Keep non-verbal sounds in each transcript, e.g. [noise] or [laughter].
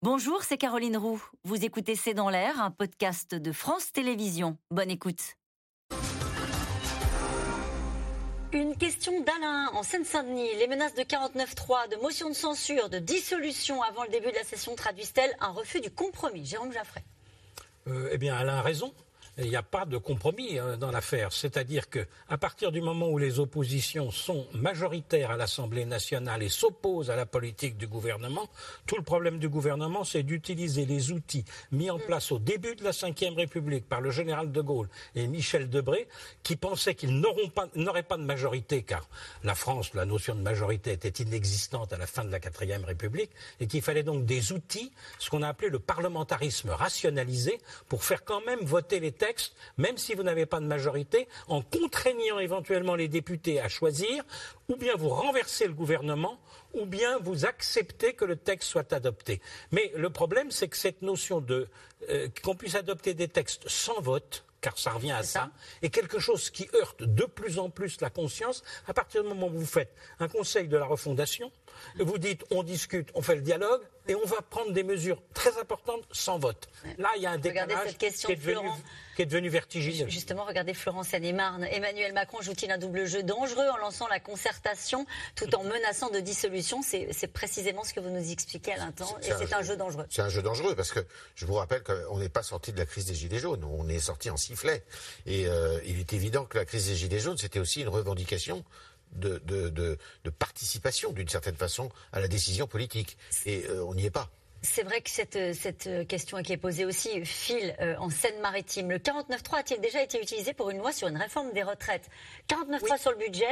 Bonjour, c'est Caroline Roux. Vous écoutez C'est dans l'air, un podcast de France Télévisions. Bonne écoute. Une question d'Alain en Seine-Saint-Denis. Les menaces de 49.3, de motion de censure, de dissolution avant le début de la session traduisent-elles un refus du compromis? Jérôme Jaffray. Euh, eh bien, Alain a raison il n'y a pas de compromis hein, dans l'affaire. C'est-à-dire qu'à partir du moment où les oppositions sont majoritaires à l'Assemblée nationale et s'opposent à la politique du gouvernement, tout le problème du gouvernement, c'est d'utiliser les outils mis en place au début de la Ve République par le général de Gaulle et Michel Debré, qui pensaient qu'ils n'auraient pas, de majorité, car la France, la notion de majorité était inexistante à la fin de la Quatrième République, et qu'il fallait donc des outils, ce qu'on a appelé le parlementarisme rationalisé, pour faire quand même voter les textes même si vous n'avez pas de majorité, en contraignant éventuellement les députés à choisir, ou bien vous renversez le gouvernement, ou bien vous acceptez que le texte soit adopté. Mais le problème, c'est que cette notion de euh, qu'on puisse adopter des textes sans vote, car ça revient à ça, est quelque chose qui heurte de plus en plus la conscience à partir du moment où vous faites un conseil de la refondation, vous dites on discute, on fait le dialogue, et on va prendre des mesures très importantes sans vote. Là, il y a un décalage qui, est devenu, vertigineux. Justement, regardez Florence Anne-et-Marne. Emmanuel Macron joue-t-il un double jeu dangereux en lançant la concertation tout en menaçant de dissolution? C'est précisément ce que vous nous expliquez à l'instant. Et c'est un, jeu dangereux. C'est un jeu dangereux parce que je vous rappelle qu'on n'est pas sorti de la crise des Gilets jaunes. On est sorti en sifflet. Et euh, il est évident que la crise des Gilets jaunes, c'était aussi une revendication de, de, participation, d'une certaine façon, à la décision politique. Et euh, on n'y est pas. C'est vrai que cette, cette, question qui est posée aussi file euh, en Seine-Maritime. Le 49.3 a-t-il déjà été utilisé pour une loi sur une réforme des retraites? 49.3 sur le budget,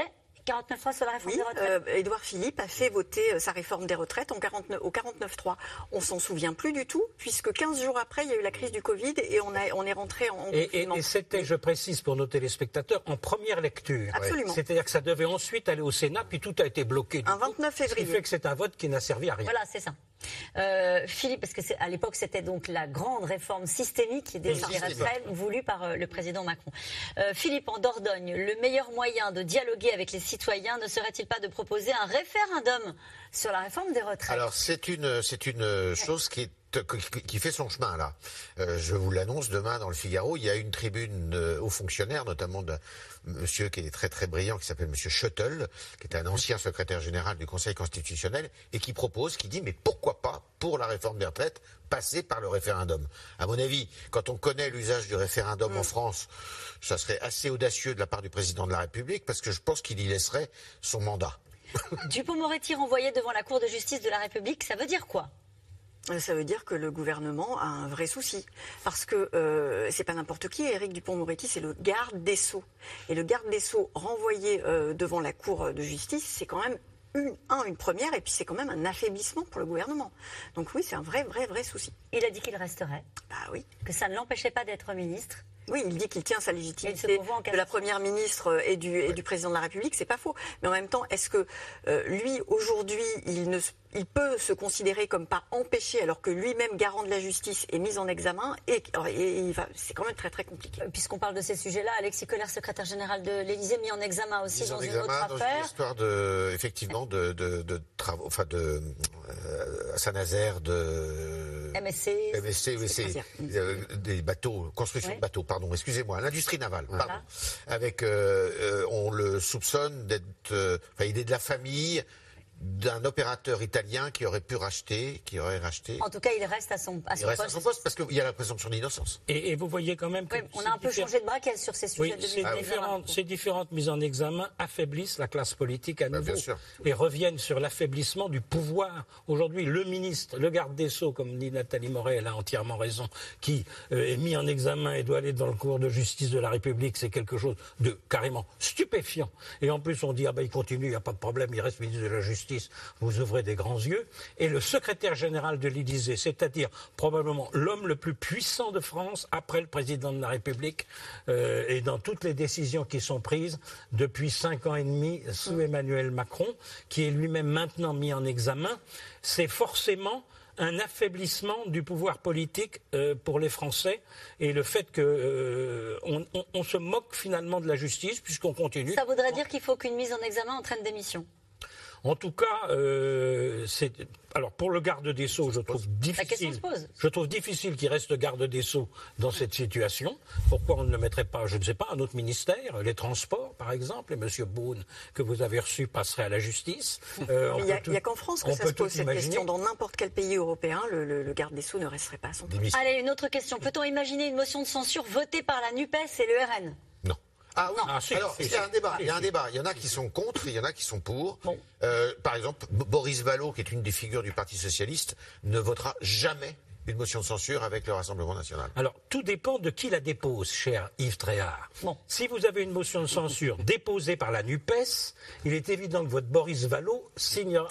49 fois sur la réforme des retraites euh, Édouard Philippe a fait voter euh, sa réforme des retraites en 49, au 49.3. On s'en souvient plus du tout, puisque 15 jours après, il y a eu la crise du Covid et on, a, on est rentré en. Et, et, c'était, je précise pour nos téléspectateurs, en première lecture. Absolument. C'est-à-dire que ça devait ensuite aller au Sénat, puis tout a été bloqué. Un 29 février. Ce qui fait que c'est un vote qui n'a servi à rien. Voilà, c'est ça. Euh, Philippe, parce que à l'époque c'était donc la grande réforme systémique des retraites voulue par euh, le président Macron. Euh, Philippe, en Dordogne, le meilleur moyen de dialoguer avec les citoyens ne serait-il pas de proposer un référendum sur la réforme des retraites? Alors c'est une c'est une chose qui est qui fait son chemin là. Euh, je vous l'annonce demain dans le Figaro. Il y a une tribune euh, aux fonctionnaires, notamment d'un monsieur qui est très très brillant, qui s'appelle Monsieur Schuttel, qui est un ancien secrétaire général du Conseil constitutionnel et qui propose, qui dit mais pourquoi pas pour la réforme des retraites passer par le référendum. À mon avis, quand on connaît l'usage du référendum en mm. France, ça serait assez audacieux de la part du président de la République parce que je pense qu'il y laisserait son mandat. [laughs] Dupont-Moretti renvoyé devant la Cour de justice de la République, ça veut dire quoi? Ça veut dire que le gouvernement a un vrai souci. Parce que euh, c'est pas n'importe qui. Éric Dupont-Moretti, c'est le garde des Sceaux. Et le garde des Sceaux renvoyé euh, devant la Cour de justice, c'est quand même une, une première, et puis c'est quand même un affaiblissement pour le gouvernement. Donc oui, c'est un vrai, vrai, vrai souci. Il a dit qu'il resterait. Bah oui. Que ça ne l'empêchait pas d'être ministre. Oui, il dit qu'il tient sa légitimité de la première ministre et du, et du président de la République, c'est pas faux. Mais en même temps, est-ce que euh, lui aujourd'hui, il ne il peut se considérer comme pas empêché alors que lui-même garant de la justice est mis en examen et, c'est quand même très très compliqué. Euh, puisqu'on parle de ces sujets-là, Alexis Collère, secrétaire général de l'Élysée, mis en examen aussi dans une autre affaire. Une histoire de effectivement de, de, travaux, enfin de euh, Saint-Nazaire, de MSC, MSC, MSC euh, des bateaux, construction de bateaux, pardon, excusez-moi, l'industrie navale, pardon. Avec, on le soupçonne d'être, enfin, il est de la famille d'un opérateur italien qui aurait pu racheter, qui aurait racheté. En tout cas, il reste à son, à son reste poste. à son poste parce qu'il y a la présomption d'innocence. Et, et, vous voyez quand même que on a un peu changé de braquet sur ces sujets. Oui, de différentes, ces différentes mises en examen affaiblissent la classe politique à bah, nouveau et reviennent sur l'affaiblissement du pouvoir. Aujourd'hui, le ministre, le garde des sceaux, comme dit Nathalie Moret, elle a entièrement raison, qui euh, est mis en examen et doit aller dans le cours de justice de la République, c'est quelque chose de carrément stupéfiant. Et en plus, on dit ah ben il continue, il n'y a pas de problème, il reste ministre de la Justice vous ouvrez des grands yeux. Et le secrétaire général de l'Élysée, c'est-à-dire probablement l'homme le plus puissant de France après le président de la République, euh, et dans toutes les décisions qui sont prises depuis cinq ans et demi sous Emmanuel Macron, qui est lui-même maintenant mis en examen, c'est forcément un affaiblissement du pouvoir politique euh, pour les Français et le fait qu'on euh, on, se moque finalement de la justice puisqu'on continue. Ça voudrait dire qu'il faut qu'une mise en examen entraîne démission En tout cas, euh, c'est alors pour le garde des sceaux, je trouve difficile. Je trouve difficile qu'il reste garde des sceaux dans cette situation. Pourquoi on ne le mettrait pas, je ne sais pas, un autre ministère, les transports par exemple, et M. Boone que vous avez reçu passerait à la justice. [laughs] Euh, il n'y a, qu'en France que ça se pose cette question. Dans n'importe quel pays européen, le, garde des sceaux ne resterait pas à son poste. Allez, une autre question. Peut-on imaginer une motion de censure votée par la Nupes et le RN. Ah oui, ah, alors il y a un débat. Il y a un débat. Il y en a qui sont contre, il y en a qui sont pour. Euh, par exemple, Boris Vallot, qui est une des figures du Parti socialiste, ne votera jamais une motion de censure avec le Rassemblement national Alors, tout dépend de qui la dépose, cher Yves Tréhard. Bon. Si vous avez une motion de censure [laughs] déposée par la NUPES, il est évident que votre Boris Vallot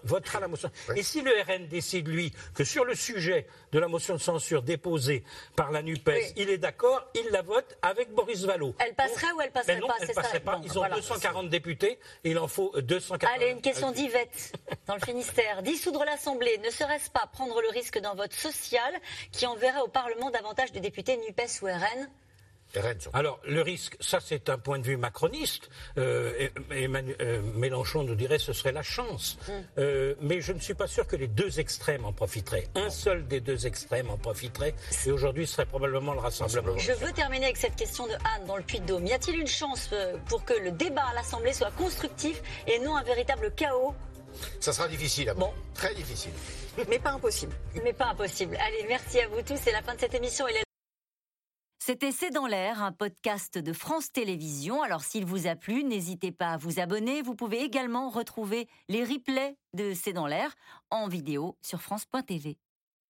votera la motion. Et si le RN décide, lui, que sur le sujet de la motion de censure déposée par la NUPES, il est d'accord, il la vote avec Boris Vallot. Elle passerait ou elle passerait non, pas Elle passerait pas. Ils ont 240 députés et il en faut 240. Allez, une question d'Yvette, dans le Finistère. Dissoudre l'Assemblée, ne serait-ce pas prendre le risque d'un vote social qui enverrait au Parlement davantage de députés NUPES ou RN alors, le risque, ça c'est un point de vue macroniste. Euh, euh, Mélenchon nous dirait ce serait la chance. Hmm. Euh, mais je ne suis pas sûr que les deux extrêmes en profiteraient. Un seul des deux extrêmes en profiterait. Et aujourd'hui, ce serait probablement le rassemblement. Je veux terminer avec cette question de Anne dans le Puy-de-Dôme. Y a-t-il une chance pour que le débat à l'Assemblée soit constructif et non un véritable chaos? Ça sera difficile, bon. Très difficile. [laughs] Mais pas impossible. Mais pas impossible. Allez, merci à vous tous. C'est la fin de cette émission. C'était C'est dans l'air, un podcast de France Télévisions. Alors s'il vous a plu, n'hésitez pas à vous abonner. Vous pouvez également retrouver les replays de C'est dans l'air en vidéo sur France.tv.